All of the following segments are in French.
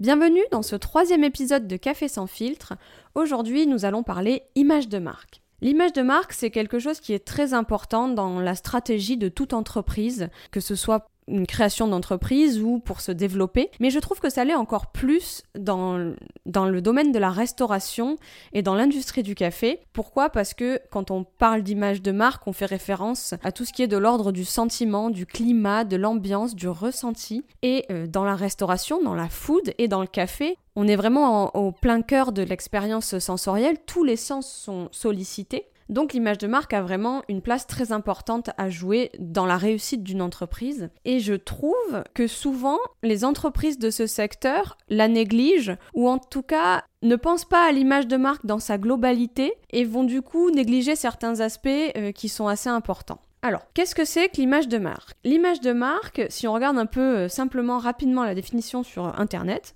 Bienvenue dans ce troisième épisode de Café sans filtre. Aujourd'hui, nous allons parler image de marque. L'image de marque, c'est quelque chose qui est très important dans la stratégie de toute entreprise, que ce soit une création d'entreprise ou pour se développer. Mais je trouve que ça l'est encore plus dans, dans le domaine de la restauration et dans l'industrie du café. Pourquoi? Parce que quand on parle d'image de marque, on fait référence à tout ce qui est de l'ordre du sentiment, du climat, de l'ambiance, du ressenti. Et euh, dans la restauration, dans la food et dans le café, on est vraiment au plein cœur de l'expérience sensorielle. Tous les sens sont sollicités. Donc l'image de marque a vraiment une place très importante à jouer dans la réussite d'une entreprise. Et je trouve que souvent, les entreprises de ce secteur la négligent, ou en tout cas ne pensent pas à l'image de marque dans sa globalité, et vont du coup négliger certains aspects euh, qui sont assez importants. Alors, qu'est-ce que c'est que l'image de marque? L'image de marque, si on regarde un peu euh, simplement rapidement la définition sur Internet,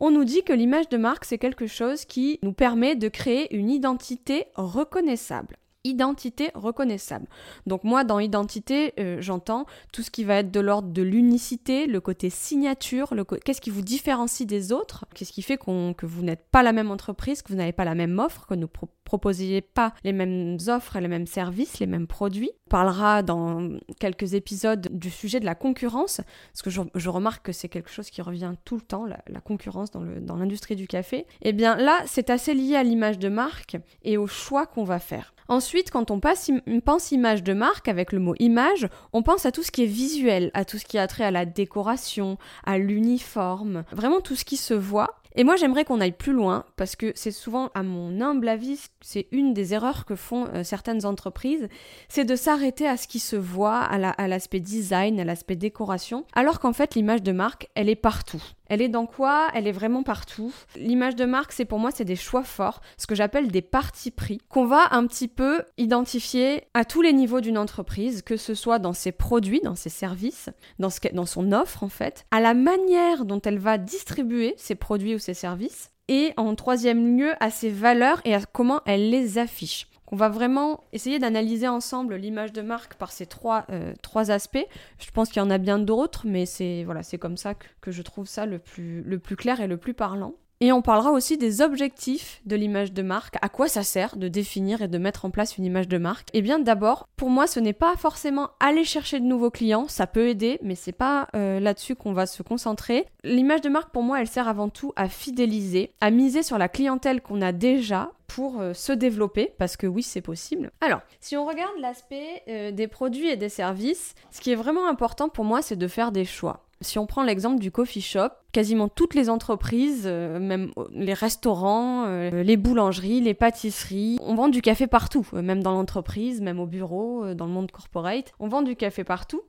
on nous dit que l'image de marque, c'est quelque chose qui nous permet de créer une identité reconnaissable identité reconnaissable. Donc moi, dans identité, euh, j'entends tout ce qui va être de l'ordre de l'unicité, le côté signature, le qu'est-ce qui vous différencie des autres, qu'est-ce qui fait que vous n'êtes pas la même entreprise, que vous n'avez pas la même offre, que nous proposiez pas les mêmes offres et les mêmes services, les mêmes produits. On parlera dans quelques épisodes du sujet de la concurrence, parce que je, remarque que c'est quelque chose qui revient tout le temps, la, concurrence dans l'industrie du café. Eh bien là, c'est assez lié à l'image de marque et au choix qu'on va faire. Ensuite, quand on, passe, pense image de marque, avec le mot image, on pense à tout ce qui est visuel, à tout ce qui a trait à la décoration, à l'uniforme, vraiment tout ce qui se voit et moi, j'aimerais qu'on aille plus loin parce que c'est souvent, à mon humble avis, c'est une des erreurs que font euh, certaines entreprises, c'est de s'arrêter à ce qui se voit, à l'aspect design, à l'aspect décoration, alors qu'en fait, l'image de marque, elle est partout. Elle est dans quoi? Elle est vraiment partout. L'image de marque, c'est pour moi, c'est des choix forts, ce que j'appelle des partis pris, qu'on va un petit peu identifier à tous les niveaux d'une entreprise, que ce soit dans ses produits, dans ses services, dans, son offre en fait, à la manière dont elle va distribuer ses produits ou ses services, et en troisième lieu à ses valeurs et à comment elle les affiche. On va vraiment essayer d'analyser ensemble l'image de marque par ces trois, euh, trois aspects. Je pense qu'il y en a bien d'autres, mais c'est voilà, comme ça que, que, je trouve ça le plus, le plus clair et le plus parlant. Et on parlera aussi des objectifs de l'image de marque. À quoi ça sert de définir et de mettre en place une image de marque Eh bien, d'abord, pour moi, ce n'est pas forcément aller chercher de nouveaux clients. Ça peut aider, mais c'est pas euh, là-dessus qu'on va se concentrer. L'image de marque, pour moi, elle sert avant tout à fidéliser, à miser sur la clientèle qu'on a déjà pour euh, se développer, parce que oui, c'est possible. Alors, si on regarde l'aspect euh, des produits et des services, ce qui est vraiment important pour moi, c'est de faire des choix. Si on prend l'exemple du coffee shop, quasiment toutes les entreprises, euh, même les restaurants, euh, les boulangeries, les pâtisseries, on vend du café partout, euh, même dans l'entreprise, même au bureau, dans le monde corporate, on vend du café partout.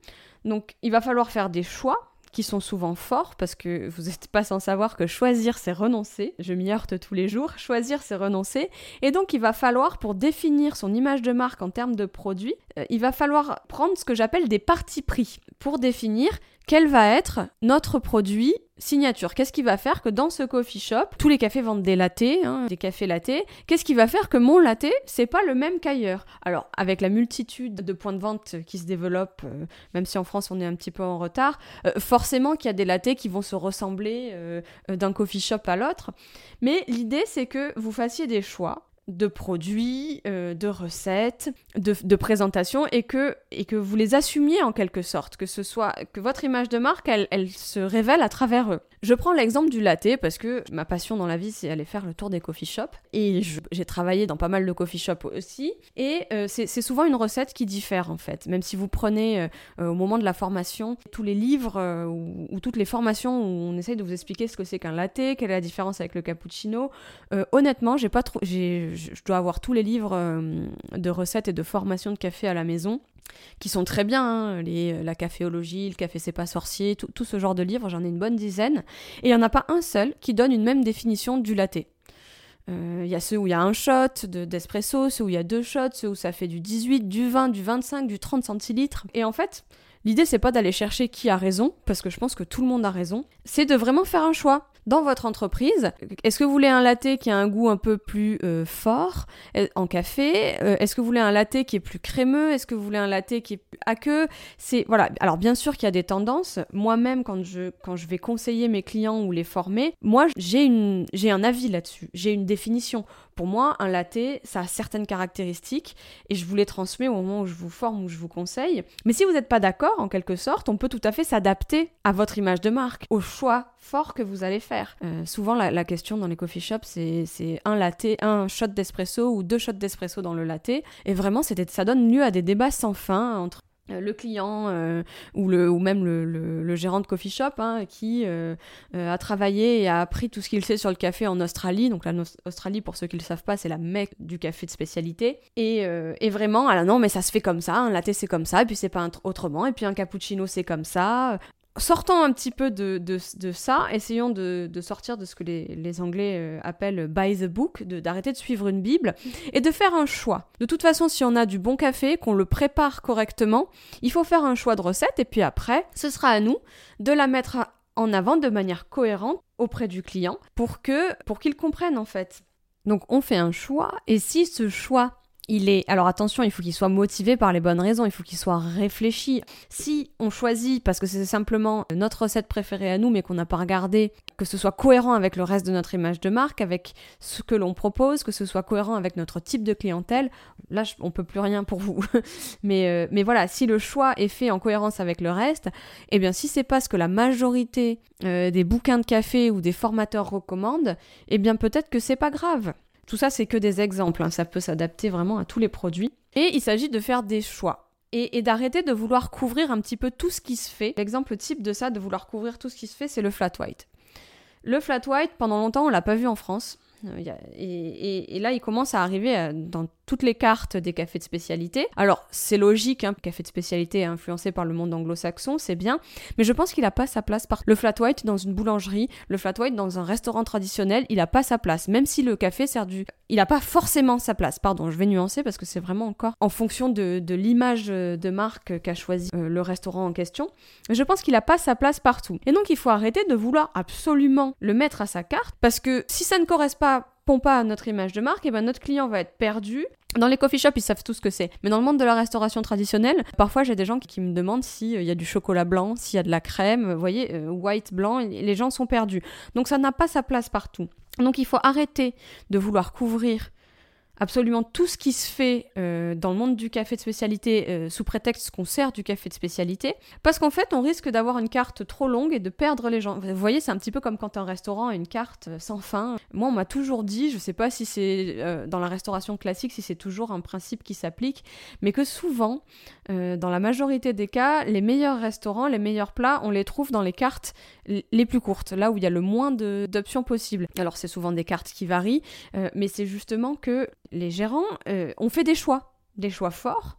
Donc il va falloir faire des choix qui sont souvent forts parce que vous n'êtes pas sans savoir que choisir c'est renoncer. Je m'y heurte tous les jours. Choisir c'est renoncer. Et donc il va falloir pour définir son image de marque en termes de produits, il va falloir prendre ce que j'appelle des parties pris pour définir quel va être notre produit signature? Qu'est-ce qui va faire que dans ce coffee shop, tous les cafés vendent des lattés, hein, des cafés lattés Qu'est-ce qui va faire que mon latte, c'est pas le même qu'ailleurs? Alors, avec la multitude de points de vente qui se développent, euh, même si en France on est un petit peu en retard, euh, forcément qu'il y a des lattés qui vont se ressembler euh, d'un coffee shop à l'autre. Mais l'idée, c'est que vous fassiez des choix de produits, euh, de recettes, de, de présentations et que, et que vous les assumiez en quelque sorte, que ce soit que votre image de marque, elle, elle se révèle à travers eux. Je prends l'exemple du latte parce que ma passion dans la vie, c'est aller faire le tour des coffee shops et j'ai travaillé dans pas mal de coffee shops aussi et euh, c'est souvent une recette qui diffère en fait. Même si vous prenez euh, au moment de la formation tous les livres ou, ou, toutes les formations où on essaye de vous expliquer ce que c'est qu'un latte, quelle est la différence avec le cappuccino, honnêtement, j'ai pas trop, je dois avoir tous les livres euh, de recettes et de formation de café à la maison qui sont très bien, hein, euh, la caféologie, le café c'est pas sorcier, tout, ce genre de livres, j'en ai une bonne dizaine, et il n'y en a pas un seul qui donne une même définition du latte. Il euh, y a ceux où il y a un shot d'espresso, ceux où il y a deux shots, ceux où ça fait du 18, du 20, du 25, du 30 centilitres. Et en fait, l'idée c'est pas d'aller chercher qui a raison, parce que je pense que tout le monde a raison, c'est de vraiment faire un choix dans votre entreprise. Est-ce que vous voulez un latte qui a un goût un peu plus euh, fort euh, en café? Euh, Est-ce que vous voulez un latte qui est plus crémeux? Est-ce que vous voulez un latte qui est aqueux? C'est voilà. Alors bien sûr qu'il y a des tendances. Moi-même quand je quand je vais conseiller mes clients ou les former, moi j'ai une j'ai un avis là-dessus. J'ai une définition. Pour moi, un latte, ça a certaines caractéristiques et je vous les transmets au moment où je vous forme ou je vous conseille. Mais si vous n'êtes pas d'accord, en quelque sorte, on peut tout à fait s'adapter à votre image de marque, au choix fort que vous allez faire. Euh, souvent, la, question dans les coffee shops, c'est un latte, un shot d'espresso ou deux shots d'espresso dans le latte. Et vraiment, ça donne lieu à des débats sans fin entre le client euh, ou, le, ou même le, gérant de coffee shop hein, qui a travaillé et a appris tout ce qu'il sait sur le café en Australie. Donc l'Australie, pour ceux qui ne le savent pas, c'est la mecque du café de spécialité. Et, et vraiment, alors non, mais ça se fait comme ça, un latte c'est comme ça, et puis c'est pas autrement, et puis un cappuccino c'est comme ça sortons un petit peu de, de, ça, essayons de, sortir de ce que les, Anglais euh, appellent by the book, d'arrêter de, suivre une Bible et de faire un choix. De toute façon, si on a du bon café, qu'on le prépare correctement, il faut faire un choix de recette et puis après, ce sera à nous de la mettre en avant de manière cohérente auprès du client pour que pour qu'il comprenne en fait. Donc on fait un choix et si ce choix il est. Alors attention, il faut qu'il soit motivé par les bonnes raisons, il faut qu'il soit réfléchi. Si on choisit parce que c'est simplement notre recette préférée à nous, mais qu'on n'a pas regardé, que ce soit cohérent avec le reste de notre image de marque, avec ce que l'on propose, que ce soit cohérent avec notre type de clientèle, là on peut plus rien pour vous. mais, euh, mais voilà, si le choix est fait en cohérence avec le reste, eh bien si c'est pas ce que la majorité euh, des bouquins de café ou des formateurs recommandent, eh bien peut-être que c'est pas grave. Tout ça, c'est que des exemples, hein. ça peut s'adapter vraiment à tous les produits. Et il s'agit de faire des choix. Et, d'arrêter de vouloir couvrir un petit peu tout ce qui se fait. L'exemple type de ça, de vouloir couvrir tout ce qui se fait, c'est le flat white. Le flat white, pendant longtemps, on l'a pas vu en France. Euh, et, là, il commence à arriver euh, dans toutes les cartes des cafés de spécialité. Alors, c'est logique, hein, café de spécialité influencé par le monde anglo-saxon, c'est bien, mais je pense qu'il n'a pas sa place par le flat white dans une boulangerie, le flat white dans un restaurant traditionnel, il n'a pas sa place, même si le café sert du... Il n'a pas forcément sa place, pardon, je vais nuancer parce que c'est vraiment encore en fonction de, l'image de marque qu'a choisi euh, le restaurant en question. Je pense qu'il n'a pas sa place partout. Et donc, il faut arrêter de vouloir absolument le mettre à sa carte, parce que si ça ne correspond pas pas notre image de marque, et ben notre client va être perdu. Dans les coffee shops, ils savent tout ce que c'est. Mais dans le monde de la restauration traditionnelle, parfois j'ai des gens qui, me demandent s'il euh, y a du chocolat blanc, s'il y a de la crème, vous voyez, euh, white, blanc, les gens sont perdus. Donc ça n'a pas sa place partout. Donc il faut arrêter de vouloir couvrir absolument tout ce qui se fait euh, dans le monde du café de spécialité euh, sous prétexte qu'on sert du café de spécialité, parce qu'en fait on risque d'avoir une carte trop longue et de perdre les gens. Vous voyez, c'est un petit peu comme quand un restaurant a une carte euh, sans fin. Moi on m'a toujours dit, je sais pas si c'est dans la restauration classique, si c'est toujours un principe qui s'applique, mais que souvent, dans la majorité des cas, les meilleurs restaurants, les meilleurs plats, on les trouve dans les cartes les plus courtes, là où il y a le moins d'options possibles. Alors c'est souvent des cartes qui varient, mais c'est justement que les gérants euh, ont fait des choix, des choix forts,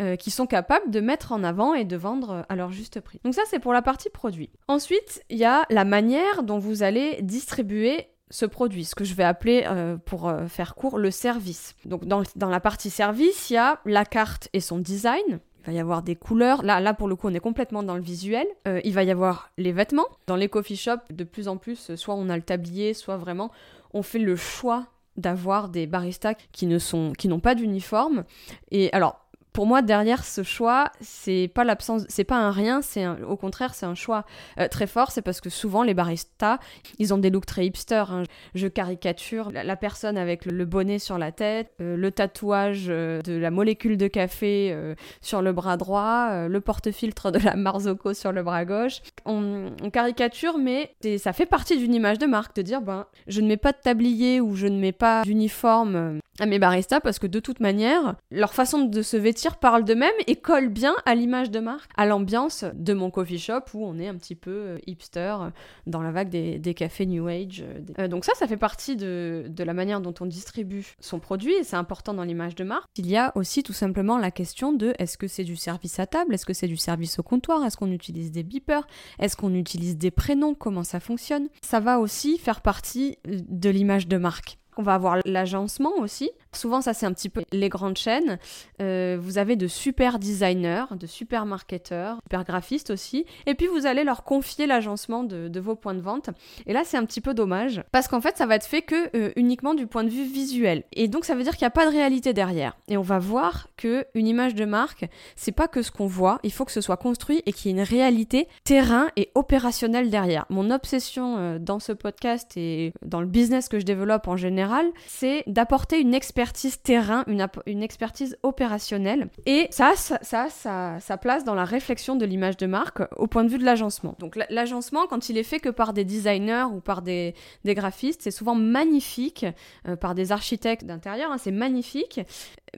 euh, qui sont capables de mettre en avant et de vendre à leur juste prix. Donc ça, c'est pour la partie produit. Ensuite, il y a la manière dont vous allez distribuer ce produit, ce que je vais appeler, euh, pour faire court, le service. Donc dans, la partie service, il y a la carte et son design. Il va y avoir des couleurs. Là, là, pour le coup, on est complètement dans le visuel. il va y avoir les vêtements. Dans les coffee shops, de plus en plus, soit on a le tablier, soit vraiment on fait le choix d'avoir des baristas qui ne sont qui n'ont pas d'uniforme. Et alors Pour moi, derrière ce choix, c'est pas l'absence, c'est pas un rien, c'est au contraire, c'est un choix euh, très fort. C'est parce que souvent les baristas, ils ont des looks très hipster. Hein. Je caricature la, personne avec le, bonnet sur la tête, euh, le tatouage euh, de la molécule de café sur le bras droit, le porte-filtre de la Marzocco sur le bras gauche. On, on caricature, mais ça fait partie d'une image de marque de dire ben je ne mets pas de tablier ou je ne mets pas d'uniforme à mes baristas parce que de toute manière, leur façon de se vêtir parle d'eux-mêmes et colle bien à l'image de marque, à l'ambiance de mon coffee shop où on est un petit peu euh, hipster euh, dans la vague des, cafés New Age. Euh, donc ça, ça fait partie de, de la manière dont on distribue son produit et c'est important dans l'image de marque. Il y a aussi tout simplement la question de est-ce que c'est du service à table, est-ce que c'est du service au comptoir, est-ce qu'on utilise des beepers, est-ce qu'on utilise des prénoms, comment ça fonctionne? Ça va aussi faire partie de l'image de marque. On va avoir l'agencement aussi. Souvent, ça c'est un petit peu les grandes chaînes. Euh, vous avez de super designers, de super marketeurs, super graphistes aussi. Et puis vous allez leur confier l'agencement de, vos points de vente. Et là, c'est un petit peu dommage parce qu'en fait, ça va être fait que euh, uniquement du point de vue visuel. Et donc, ça veut dire qu'il n'y a pas de réalité derrière. Et on va voir que une image de marque, c'est pas que ce qu'on voit. Il faut que ce soit construit et qu'il y ait une réalité terrain et opérationnelle derrière. Mon obsession euh, dans ce podcast et dans le business que je développe en général, c'est d'apporter une expertise expertise terrain, une, expertise opérationnelle. Et ça, ça, ça, ça, place dans la réflexion de l'image de marque au point de vue de l'agencement. Donc l'agencement, quand il est fait que par des designers ou par des, des graphistes, c'est souvent magnifique, euh, par des architectes d'intérieur, hein, c'est magnifique.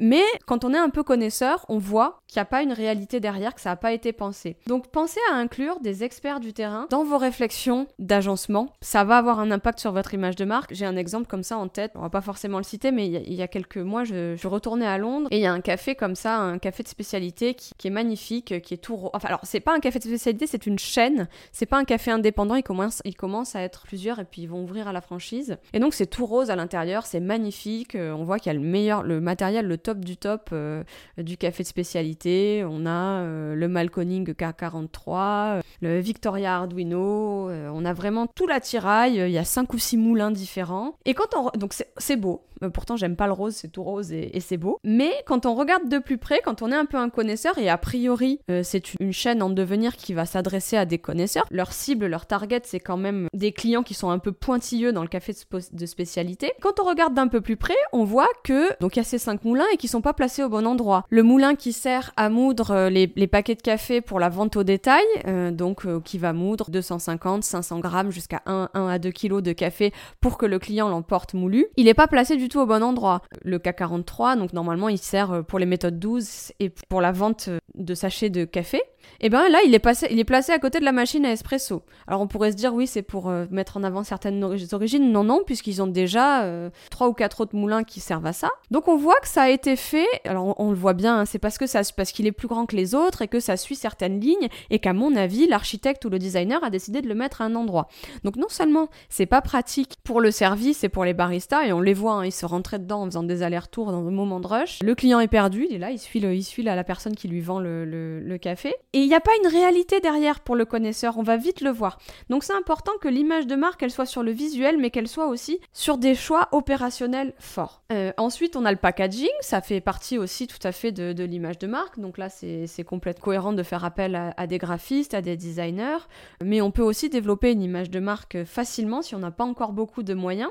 Mais quand on est un peu connaisseur, on voit qu'il n'y a pas une réalité derrière, que ça n'a pas été pensé. Donc pensez à inclure des experts du terrain dans vos réflexions d'agencement. Ça va avoir un impact sur votre image de marque. J'ai un exemple comme ça en tête, on va pas forcément le citer, mais il y, a quelques mois, je, je, retournais à Londres et il y a un café comme ça, un café de spécialité qui, est magnifique, qui est tout... Enfin alors c'est pas un café de spécialité, c'est une chaîne, c'est pas un café indépendant, il commence, il commence à être plusieurs et puis ils vont ouvrir à la franchise. Et donc c'est tout rose à l'intérieur, c'est magnifique, euh, on voit qu'il y a le meilleur, le matériel, le top du top euh, du café de spécialité. On a euh, le Malconing K43, euh, le Victoria Arduino. on a vraiment tout l'attirail. Il y a cinq ou six moulins différents. Et quand on... Donc c'est beau. Pourtant, j'aime pas le rose, c'est tout rose et, c'est beau. Mais quand on regarde de plus près, quand on est un peu un connaisseur, et a priori, c'est une chaîne en devenir qui va s'adresser à des connaisseurs, leur cible, leur target, c'est quand même des clients qui sont un peu pointilleux dans le café de spécialité. Quand on regarde d'un peu plus près, on voit que donc il y a ces cinq moulins et qui sont pas placés au bon endroit. Le moulin qui sert à moudre euh, les, paquets de café pour la vente au détail, euh, donc euh, qui va moudre 250, 500 grammes jusqu'à 1, 1 à 2 kilos de café pour que le client l'emporte moulu, il n'est pas placé du tout au bon endroit. Le K43, donc normalement il sert pour les méthodes 12 et pour la vente de sachets de café. Et eh bien là, il est, passé, il est placé à côté de la machine à espresso. Alors on pourrait se dire, oui, c'est pour mettre en avant certaines origines. Non, non, puisqu'ils ont déjà trois ou quatre autres moulins qui servent à ça. Donc on voit que ça a été fait. Alors on, le voit bien, hein, c'est parce que ça, parce qu'il est plus grand que les autres et que ça suit certaines lignes et qu'à mon avis, l'architecte ou le designer a décidé de le mettre à un endroit. Donc non seulement c'est pas pratique pour le service et pour les baristas et on les voit, hein, ils se rentraient dedans en faisant des allers-retours dans le moment de rush. Le client est perdu, il est là, il suit, le, il suit la personne qui lui vend le, le café. Et il n'y a pas une réalité derrière pour le connaisseur, on va vite le voir. Donc c'est important que l'image de marque, elle soit sur le visuel, mais qu'elle soit aussi sur des choix opérationnels forts. Euh, ensuite, on a le packaging, ça fait partie aussi tout à fait de, l'image de marque. Donc là, c'est complètement cohérent de faire appel à, des graphistes, à des designers, mais on peut aussi développer une image de marque facilement si on n'a pas encore beaucoup de moyens,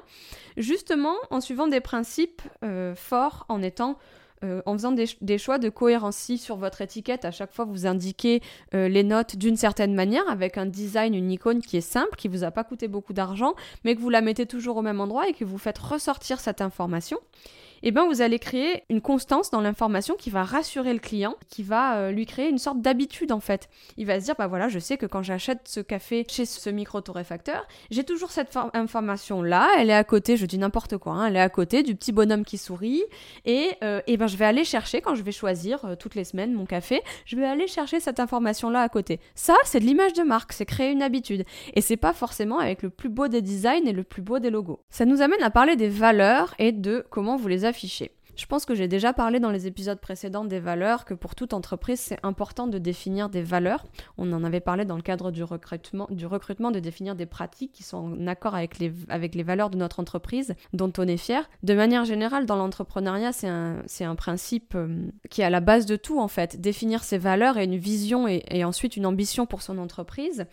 justement en suivant des principes euh, forts, en étant euh, en faisant des, choix de cohérence. sur votre étiquette, à chaque fois, vous indiquez euh, les notes d'une certaine manière, avec un design, une icône qui est simple, qui vous a pas coûté beaucoup d'argent, mais que vous la mettez toujours au même endroit et que vous faites ressortir cette information, eh ben vous allez créer une constance dans l'information qui va rassurer le client, qui va euh, lui créer une sorte d'habitude en fait. Il va se dire bah voilà, je sais que quand j'achète ce café chez ce micro torréfacteur, j'ai toujours cette information là, elle est à côté, je dis n'importe quoi, hein, elle est à côté du petit bonhomme qui sourit et, euh, eh ben je vais aller chercher quand je vais choisir euh, toutes les semaines mon café, je vais aller chercher cette information là à côté. Ça, c'est de l'image de marque, c'est créer une habitude et c'est pas forcément avec le plus beau des designs et le plus beau des logos. Ça nous amène à parler des valeurs et de comment vous les Je pense que j'ai déjà parlé dans les épisodes précédents des valeurs, que pour toute entreprise, c'est important de définir des valeurs. On en avait parlé dans le cadre du recrutement, du recrutement de définir des pratiques qui sont en accord avec les, avec les valeurs de notre entreprise, dont on est fier. De manière générale, dans l'entrepreneuriat, c'est un, un principe euh, qui est à la base de tout, en fait. Définir ses valeurs et une vision et, et ensuite une ambition pour son entreprise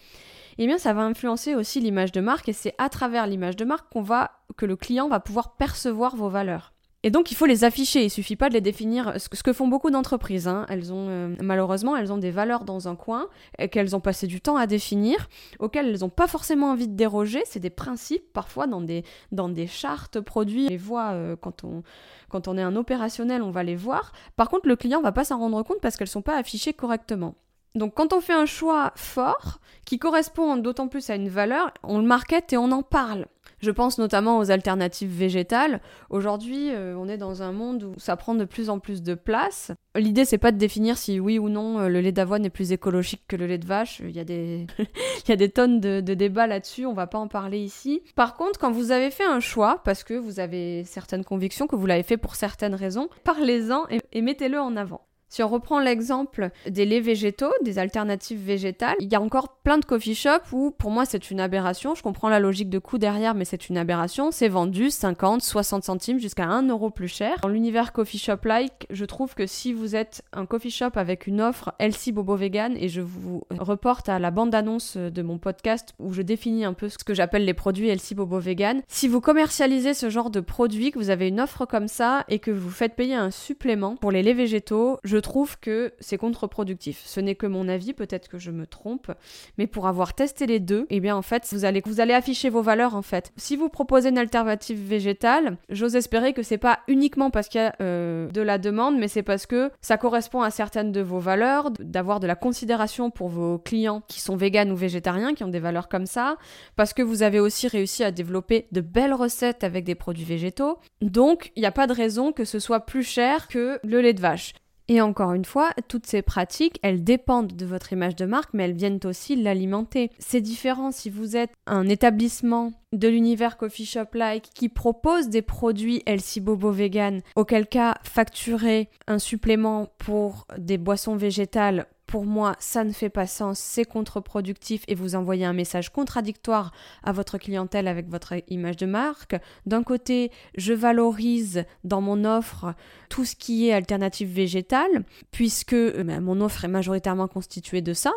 eh bien ça va influencer aussi l'image de marque et c'est à travers l'image de marque qu'on va que le client va pouvoir percevoir vos valeurs. Et donc il faut les afficher, il suffit pas de les définir, ce que font beaucoup d'entreprises. Hein. Elles ont euh, malheureusement elles ont des valeurs dans un coin qu'elles ont passé du temps à définir, auxquelles elles n'ont pas forcément envie de déroger. C'est des principes parfois dans des dans des chartes produits. On les voit euh, quand on quand on est un opérationnel, on va les voir. Par contre le client va pas s'en rendre compte parce qu'elles sont pas affichées correctement. Donc quand on fait un choix fort, qui correspond d'autant plus à une valeur, on le market et on en parle. Je pense notamment aux alternatives végétales. Aujourd'hui, euh, on est dans un monde où ça prend de plus en plus de place. L'idée, c'est pas de définir si oui ou non euh, le lait d'avoine est plus écologique que le lait de vache. Il y a des, Il y a des tonnes de, débats là-dessus, on va pas en parler ici. Par contre, quand vous avez fait un choix, parce que vous avez certaines convictions, que vous l'avez fait pour certaines raisons, parlez-en et mettez-le en avant. Si on reprend l'exemple des laits végétaux, des alternatives végétales, il y a encore plein de coffee shops où pour moi c'est une aberration. Je comprends la logique de coût derrière, mais c'est une aberration. C'est vendu 50, 60 centimes jusqu'à 1 euro plus cher. Dans l'univers coffee shop-like, je trouve que si vous êtes un coffee shop avec une offre Elsie Bobo Vegan, et je vous reporte à la bande-annonce de mon podcast où je définis un peu ce que j'appelle les produits Elsie Bobo Vegan, si vous commercialisez ce genre de produit, que vous avez une offre comme ça et que vous faites payer un supplément pour les laits végétaux, je trouve que c'est contre-productif. Ce n'est que mon avis, peut-être que je me trompe, mais pour avoir testé les deux, eh bien en fait, vous allez, afficher vos valeurs en fait. Si vous proposez une alternative végétale, j'ose espérer que c'est pas uniquement parce qu'il y a euh, de la demande, mais c'est parce que ça correspond à certaines de vos valeurs, d'avoir de la considération pour vos clients qui sont véganes ou végétariens, qui ont des valeurs comme ça, parce que vous avez aussi réussi à développer de belles recettes avec des produits végétaux. Donc, il n'y a pas de raison que ce soit plus cher que le lait de vache. Et encore une fois, toutes ces pratiques, elles dépendent de votre image de marque, mais elles viennent aussi l'alimenter. C'est différent si vous êtes un établissement de l'univers coffee shop like qui propose des produits Elsie Bobo vegan, auquel cas facturer un supplément pour des boissons végétales pour moi, ça ne fait pas sens, c'est contre-productif et vous envoyez un message contradictoire à votre clientèle avec votre image de marque. D'un côté, je valorise dans mon offre tout ce qui est alternative végétale, puisque euh, ben, mon offre est majoritairement constituée de ça.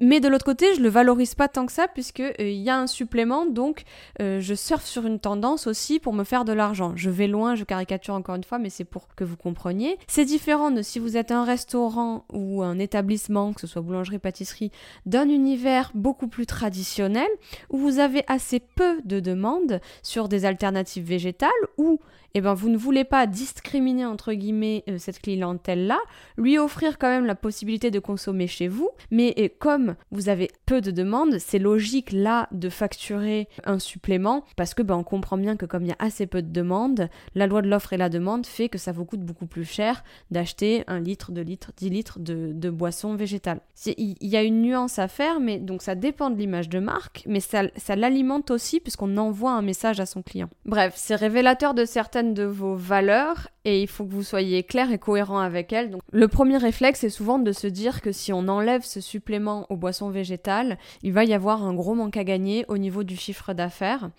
Mais de l'autre côté, je le valorise pas tant que ça, puisque euh, il y a un supplément, donc euh, je surfe sur une tendance aussi pour me faire de l'argent. Je vais loin, je caricature encore une fois, mais c'est pour que vous compreniez. C'est différent de si vous êtes un restaurant ou un établissement que ce soit boulangerie, pâtisserie, d'un univers beaucoup plus traditionnel, où vous avez assez peu de demandes sur des alternatives végétales, ou eh ben, vous ne voulez pas discriminer entre guillemets euh, cette clientèle-là, lui offrir quand même la possibilité de consommer chez vous, mais comme vous avez peu de demandes, c'est logique là de facturer un supplément parce que ben, on comprend bien que comme il y a assez peu de demandes, la loi de l'offre et la demande fait que ça vous coûte beaucoup plus cher d'acheter un litre, deux litres, 10 litres de, de boisson végétale. Il y a une nuance à faire, mais donc ça dépend de l'image de marque, mais ça, ça l'alimente aussi puisqu'on envoie un message à son client. Bref, c'est révélateur de certaines de vos valeurs et il faut que vous soyez clair et cohérent avec elles. Donc, le premier réflexe est souvent de se dire que si on enlève ce supplément aux boissons végétales, il va y avoir un gros manque à gagner au niveau du chiffre d'affaires.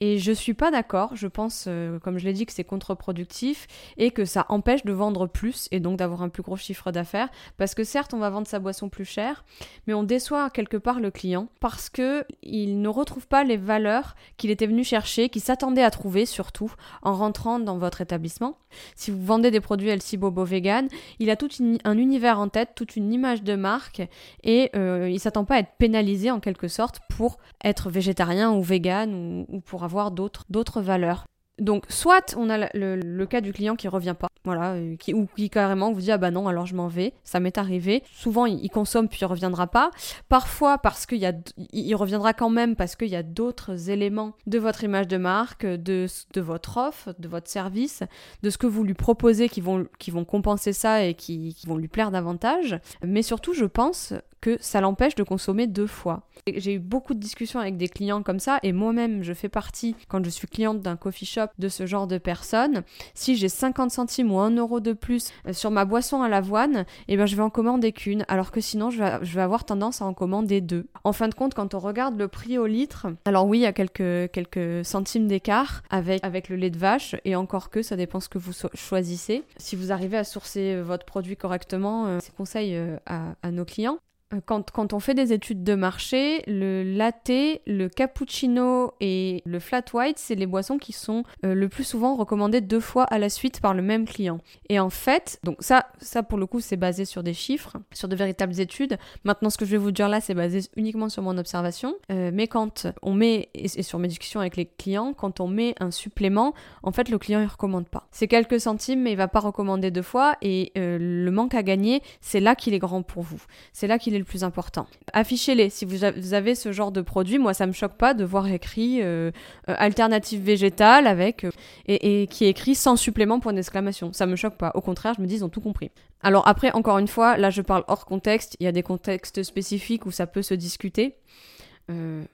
Et je suis pas d'accord, je pense, euh, comme je l'ai dit, que c'est contre-productif et que ça empêche de vendre plus et donc d'avoir un plus gros chiffre d'affaires. Parce que certes, on va vendre sa boisson plus cher, mais on déçoit quelque part le client parce que il ne retrouve pas les valeurs qu'il était venu chercher, qu'il s'attendait à trouver surtout en rentrant dans votre établissement. Si vous vendez des produits LC Bobo Vegan, il a tout un univers en tête, toute une image de marque et euh, il s'attend pas à être pénalisé en quelque sorte pour être végétarien ou vegan ou, ou pour avoir d'autres valeurs. Donc, soit on a le, cas du client qui revient pas, voilà, euh, qui, ou qui carrément vous dit ah bah non, alors je m'en vais, ça m'est arrivé. Souvent, il, consomme puis il reviendra pas. Parfois, parce qu'il y a, il reviendra quand même parce qu'il y a d'autres éléments de votre image de marque, de, votre offre, de votre service, de ce que vous lui proposez qui vont, qui vont compenser ça et qui, qui vont lui plaire davantage. Mais surtout, je pense que ça l'empêche de consommer deux fois. J'ai eu beaucoup de discussions avec des clients comme ça et moi-même je fais partie, quand je suis cliente d'un coffee shop, de ce genre de personnes. Si j'ai 50 centimes ou 1 euro de plus euh, sur ma boisson à l'avoine, eh ben je vais en commander qu'une alors que sinon je vais, avoir tendance à en commander deux. En fin de compte, quand on regarde le prix au litre, alors oui, il y a quelques, quelques centimes d'écart avec, avec le lait de vache et encore que ça dépend ce que vous choisissez. Si vous arrivez à sourcer votre produit correctement, euh, c'est conseil euh, à nos clients. Euh, quand, on fait des études de marché, le latte, le cappuccino et le flat white, c'est les boissons qui sont euh, le plus souvent recommandées deux fois à la suite par le même client. Et en fait, donc ça, ça pour le coup, c'est basé sur des chiffres, sur de véritables études. Maintenant, ce que je vais vous dire là, c'est basé uniquement sur mon observation. Euh, mais quand on met, et, sur mes discussions avec les clients, quand on met un supplément, en fait, le client, il recommande pas. C'est quelques centimes, mais il va pas recommander deux fois. Et le manque à gagner, c'est là qu'il est grand pour vous. C'est là qu'il le plus important. Affichez-les. Si vous avez ce genre de produit, moi ça me choque pas de voir écrit euh, euh, alternative végétale avec euh, et, qui est écrit sans supplément pour une exclamation. Ça me choque pas. Au contraire, je me dis ils ont tout compris. Alors après, encore une fois, là je parle hors contexte. Il y a des contextes spécifiques où ça peut se discuter.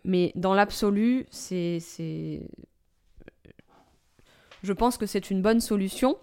mais dans l'absolu, c'est, je pense que c'est une bonne solution.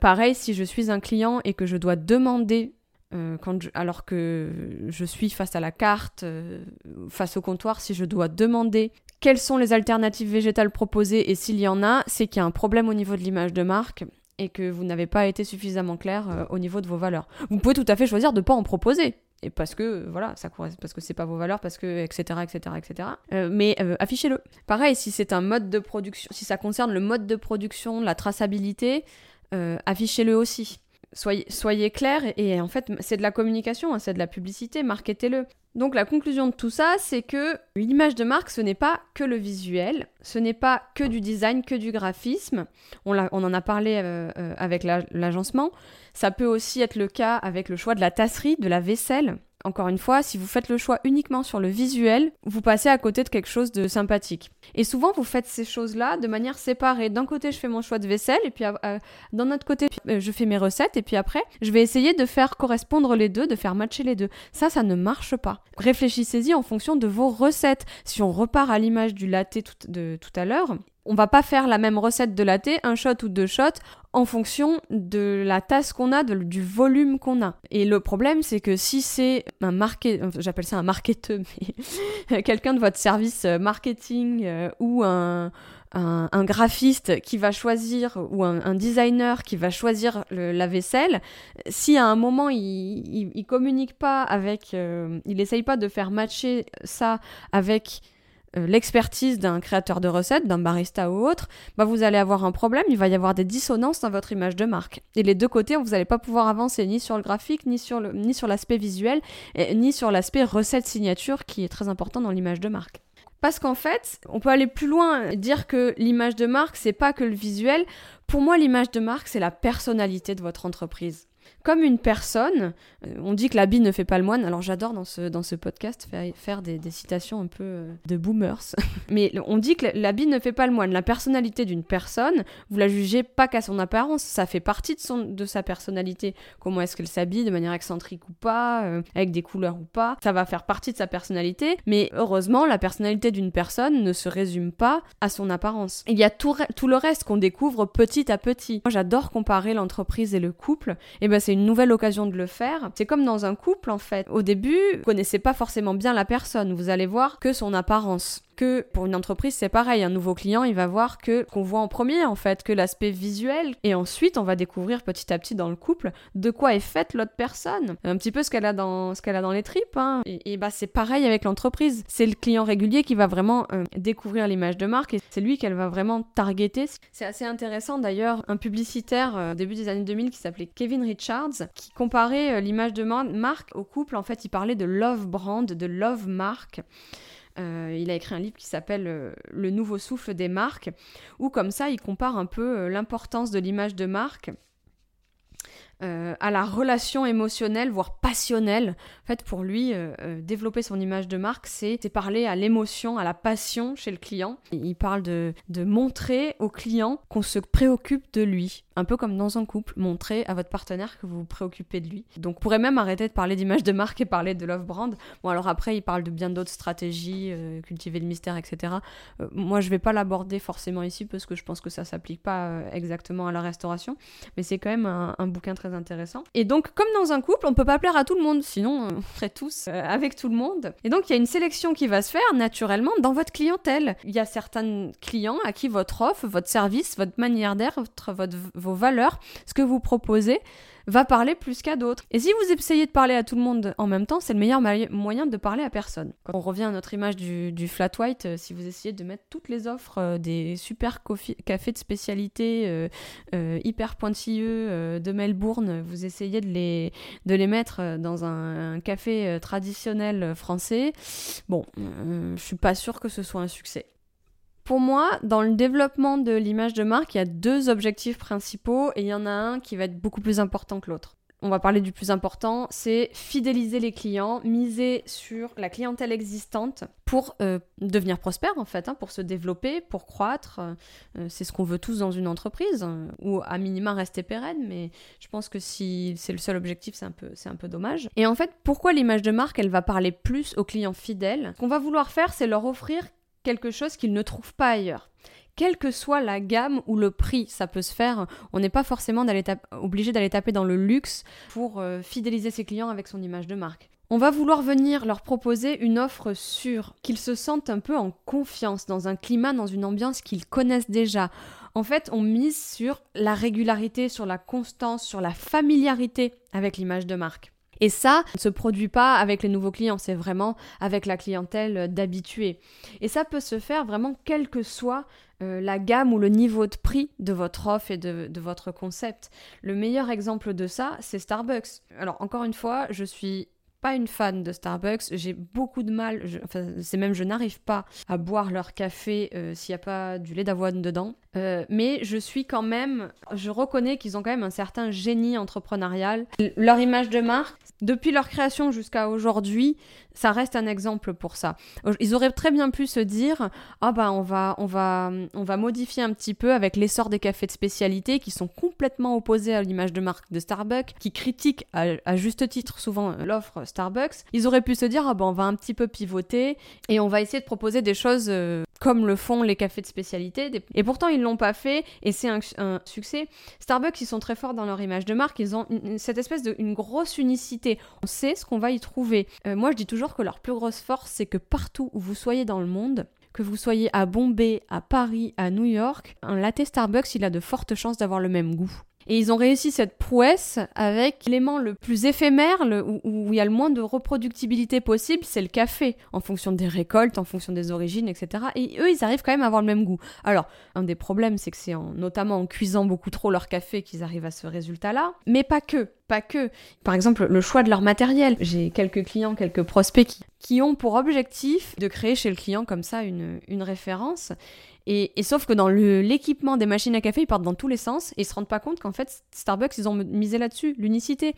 pareil, si je suis un client et que je dois demander euh, alors que je suis face à la carte, euh, face au comptoir, si je dois demander quelles sont les alternatives végétales proposées et s'il y en a, c'est qu'il y a un problème au niveau de l'image de marque et que vous n'avez pas été suffisamment clair euh, au niveau de vos valeurs. Vous pouvez tout à fait choisir de ne pas en proposer. Et parce que voilà, ça parce que c'est pas vos valeurs, parce que etc etc etc. mais affichez-le. Pareil, si c'est un mode de production, si ça concerne le mode de production, la traçabilité, affichez-le aussi soyez, soyez clair et, en fait c'est de la communication, hein, c'est de la publicité, marketez-le. Donc la conclusion de tout ça, c'est que l'image de marque, ce n'est pas que le visuel, ce n'est pas que du design, que du graphisme. On, on en a parlé euh, euh, avec l'agencement. Ça peut aussi être le cas avec le choix de la tasserie, de la vaisselle. Encore une fois, si vous faites le choix uniquement sur le visuel, vous passez à côté de quelque chose de sympathique. Et souvent, vous faites ces choses-là de manière séparée. D'un côté, je fais mon choix de vaisselle, et puis euh, d'un autre côté, euh, je fais mes recettes, et puis après, je vais essayer de faire correspondre les deux, de faire matcher les deux. Ça, ça ne marche pas. Réfléchissez-y en fonction de vos recettes. Si on repart à l'image du latte de tout à l'heure, on va pas faire la même recette de latte, un shot ou deux shots, en fonction de la tasse qu'on a, du volume qu'on a. Et le problème, c'est que si c'est un market, j'appelle ça un marketeur, mais quelqu'un de votre service euh, marketing euh, ou un, graphiste qui va choisir ou un, designer qui va choisir la vaisselle, si à un moment il, il, communique pas avec, euh, il essaye pas de faire matcher ça avec euh, l'expertise d'un créateur de recettes, d'un barista ou autre, bah vous allez avoir un problème, il va y avoir des dissonances dans votre image de marque. Et les deux côtés, vous n'allez pas pouvoir avancer ni sur le graphique, ni sur, ni sur l'aspect visuel, ni sur l'aspect recette signature qui est très important dans l'image de marque. Parce qu'en fait, on peut aller plus loin, et dire que l'image de marque, c'est pas que le visuel. Pour moi, l'image de marque, c'est la personnalité de votre entreprise comme une personne. Euh, on dit que l'habit ne fait pas le moine. Alors j'adore dans ce, dans ce podcast faire, des, citations un peu euh, de boomers. Mais on dit que l'habit ne fait pas le moine. La personnalité d'une personne, vous la jugez pas qu'à son apparence. Ça fait partie de, son, de sa personnalité. Comment est-ce qu'elle s'habille, de manière excentrique ou pas, euh, avec des couleurs ou pas. Ça va faire partie de sa personnalité. Mais heureusement, la personnalité d'une personne ne se résume pas à son apparence. Il y a tout, tout le reste qu'on découvre petit à petit. Moi j'adore comparer l'entreprise et le couple. Et ben c'est une nouvelle occasion de le faire. C'est comme dans un couple en fait. Au début, vous connaissez pas forcément bien la personne, vous allez voir que son apparence que pour une entreprise, c'est pareil. Un nouveau client, il va voir que qu'on voit en premier en fait que l'aspect visuel, et ensuite on va découvrir petit à petit dans le couple de quoi est faite l'autre personne, un petit peu ce qu'elle a dans ce qu'elle a dans les tripes. Hein. Et, bah c'est pareil avec l'entreprise. C'est le client régulier qui va vraiment euh, découvrir l'image de marque et c'est lui qu'elle va vraiment targeter. C'est assez intéressant d'ailleurs un publicitaire euh, début des années 2000 qui s'appelait Kevin Richards qui comparait euh, l'image de marque au couple. En fait, il parlait de love brand, de love marque. Euh, il a écrit un livre qui s'appelle euh, Le nouveau souffle des marques, où comme ça, il compare un peu euh, l'importance de l'image de marque à la relation émotionnelle, voire passionnelle. En fait, pour lui, développer son image de marque, c'est parler à l'émotion, à la passion chez le client. Il parle de, de montrer au client qu'on se préoccupe de lui. Un peu comme dans un couple, montrer à votre partenaire que vous vous préoccupez de lui. Donc, on pourrait même arrêter de parler d'image de marque et parler de love brand. Bon, alors après, il parle de bien d'autres stratégies, euh, cultiver le mystère, etc. Euh, moi, je vais pas l'aborder forcément ici parce que je pense que ça s'applique pas euh, exactement à la restauration. Mais c'est quand même un, bouquin très intéressant. Et donc, comme dans un couple, on peut pas plaire à tout le monde, sinon on ferait tous avec tout le monde. Et donc, il y a une sélection qui va se faire naturellement dans votre clientèle. Il y a certains clients à qui votre offre, votre service, votre manière d'être, votre vos valeurs, ce que vous proposez, va parler plus qu'à d'autres. Et si vous essayez de parler à tout le monde en même temps, c'est le meilleur moyen de parler à personne. Quand on revient à notre image du, flat white, euh, si vous essayez de mettre toutes les offres euh, des super cafés de spécialité euh, hyper pointilleux de Melbourne, vous essayez de les, de les mettre dans un, café traditionnel français, bon, je suis pas sûre que ce soit un succès. Pour moi, dans le développement de l'image de marque, il y a deux objectifs principaux et il y en a un qui va être beaucoup plus important que l'autre. On va parler du plus important, c'est fidéliser les clients, miser sur la clientèle existante pour euh, devenir prospère en fait, hein, pour se développer, pour croître. Euh, c'est ce qu'on veut tous dans une entreprise, ou à minima rester pérenne, mais je pense que si c'est le seul objectif, c'est un, peu, c'est un peu dommage. Et en fait, pourquoi l'image de marque, elle va parler plus aux clients fidèles? Ce qu'on va vouloir faire, c'est leur offrir quelque chose qu'ils ne trouvent pas ailleurs. Quelle que soit la gamme ou le prix, ça peut se faire. On n'est pas forcément obligé d'aller taper dans le luxe pour euh, fidéliser ses clients avec son image de marque. On va vouloir venir leur proposer une offre sûre, qu'ils se sentent un peu en confiance, dans un climat, dans une ambiance qu'ils connaissent déjà. En fait, on mise sur la régularité, sur la constance, sur la familiarité avec l'image de marque. Et ça ne se produit pas avec les nouveaux clients, c'est vraiment avec la clientèle d'habitués. Et ça peut se faire vraiment quelle que soit euh, la gamme ou le niveau de prix de votre offre et de, de votre concept. Le meilleur exemple de ça, c'est Starbucks. Alors encore une fois, je suis pas une fan de Starbucks. J'ai beaucoup de mal, enfin, c'est même je n'arrive pas à boire leur café euh, s'il n'y a pas du lait d'avoine dedans. Euh, mais je suis quand même, je reconnais qu'ils ont quand même un certain génie entrepreneurial. Leur image de marque, depuis leur création jusqu'à aujourd'hui, ça reste un exemple pour ça. Ils auraient très bien pu se dire, ah bah on va, on va, on va modifier un petit peu avec l'essor des cafés de spécialité qui sont complètement opposés à l'image de marque de Starbucks, qui critiquent à, juste titre souvent l'offre Starbucks. Ils auraient pu se dire, ah bah on va un petit peu pivoter et on va essayer de proposer des choses euh, comme le font les cafés de spécialité. Et pourtant, ils l'ont pas fait et c'est un, succès. Starbucks, ils sont très forts dans leur image de marque. Ils ont cette espèce de grosse unicité. On sait ce qu'on va y trouver. Euh, moi, je dis toujours que leur plus grosse force, c'est que partout où vous soyez dans le monde, que vous soyez à Bombay, à Paris, à New York, un latte Starbucks, il a de fortes chances d'avoir le même goût. Et ils ont réussi cette prouesse avec l'élément le plus éphémère, où, il y a le moins de reproductibilité possible, c'est le café, en fonction des récoltes, en fonction des origines, etc. Et eux, ils arrivent quand même à avoir le même goût. Alors, un des problèmes, c'est que c'est en, notamment en cuisant beaucoup trop leur café qu'ils arrivent à ce résultat-là, mais pas que. Pas que. Par exemple, le choix de leur matériel. J'ai quelques clients, quelques prospects qui, qui ont pour objectif de créer chez le client comme ça une, une référence. Et, sauf que dans l'équipement des machines à café, ils partent dans tous les sens et ils se rendent pas compte qu'en fait, Starbucks, ils ont misé là-dessus, l'unicité.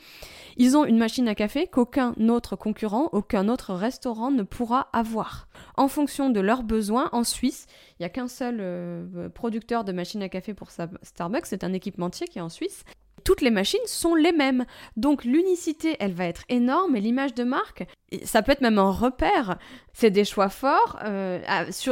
Ils ont une machine à café qu'aucun autre concurrent, aucun autre restaurant ne pourra avoir. En fonction de leurs besoins, en Suisse, il n'y a qu'un seul euh, producteur de machines à café pour Starbucks, c'est un équipementier qui est en Suisse toutes les machines sont les mêmes. Donc l'unicité, elle va être énorme et l'image de marque, ça peut être même un repère. C'est des choix forts euh,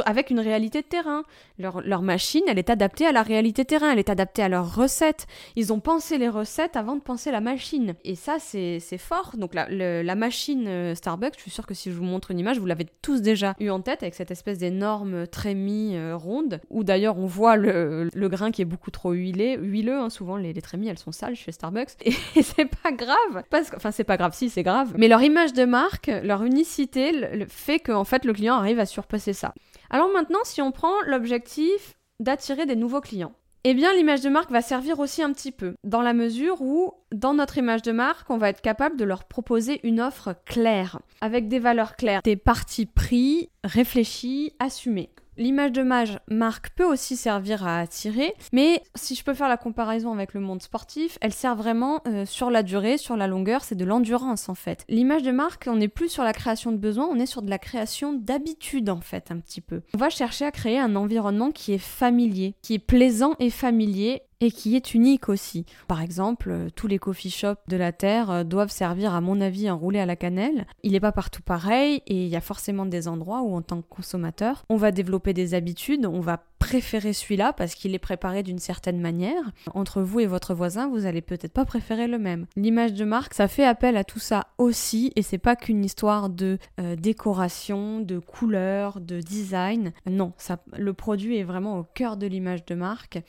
avec une réalité de terrain. Leur, machine, elle est adaptée à la réalité de terrain, elle est adaptée à leurs recettes. Ils ont pensé les recettes avant de penser la machine. Et ça, c'est fort. Donc la, machine euh, Starbucks, je suis sûre que si je vous montre une image, vous l'avez tous déjà eu en tête avec cette espèce d'énorme trémie euh, ronde, où d'ailleurs on voit le, grain qui est beaucoup trop huilé, huileux. Hein, souvent les, les trémies, elles sont sales chez Starbucks. Et, c'est pas grave. Enfin, c'est pas grave, si, c'est grave. Mais leur image de marque, leur unicité fait qu'en fait le client arrive à surpasser ça. Alors maintenant, si on prend l'objectif d'attirer des nouveaux clients, eh bien l'image de marque va servir aussi un petit peu, dans la mesure où, dans notre image de marque, on va être capable de leur proposer une offre claire, avec des valeurs claires, des parties pris réfléchis, assumés. L'image de mage marque peut aussi servir à attirer, mais si je peux faire la comparaison avec le monde sportif, elle sert vraiment euh, sur la durée, sur la longueur, c'est de l'endurance en fait. L'image de marque, on n'est plus sur la création de besoins, on est sur de la création d'habitude en fait un petit peu. On va chercher à créer un environnement qui est familier, qui est plaisant et familier et qui est unique aussi. Par exemple, euh, tous les coffee shops de la Terre euh, doivent servir, à mon avis, un roulé à la cannelle. Il n'est pas partout pareil et il y a forcément des endroits où, en tant que consommateur, on va développer des habitudes, on va préférer celui-là parce qu'il est préparé d'une certaine manière. Entre vous et votre voisin, vous allez peut-être pas préférer le même. L'image de marque, ça fait appel à tout ça aussi et c'est pas qu'une histoire de euh, décoration, de couleur, de design. Non, ça, le produit est vraiment au cœur de l'image de marque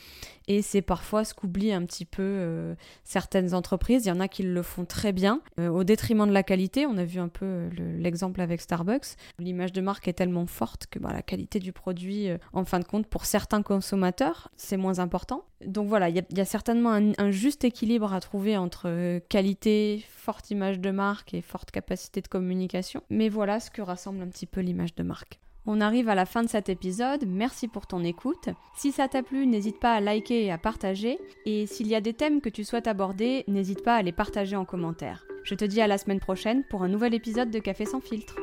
et c'est parfois ce qu'oublient un petit peu euh, certaines entreprises. Il y en a qui le font très bien euh, au détriment de la qualité. On a vu un peu l'exemple avec Starbucks. L'image de marque est tellement forte que bah, la qualité du produit, en fin de compte, pour certains consommateurs, c'est moins important. Donc voilà, il y, a certainement un, juste équilibre à trouver entre euh, qualité, forte image de marque et forte capacité de communication. Mais voilà ce que rassemble un petit peu l'image de marque. On arrive à la fin de cet épisode, merci pour ton écoute. Si ça t'a plu, n'hésite pas à liker et à partager. Et s'il y a des thèmes que tu souhaites aborder, n'hésite pas à les partager en commentaire. Je te dis à la semaine prochaine pour un nouvel épisode de Café sans filtre.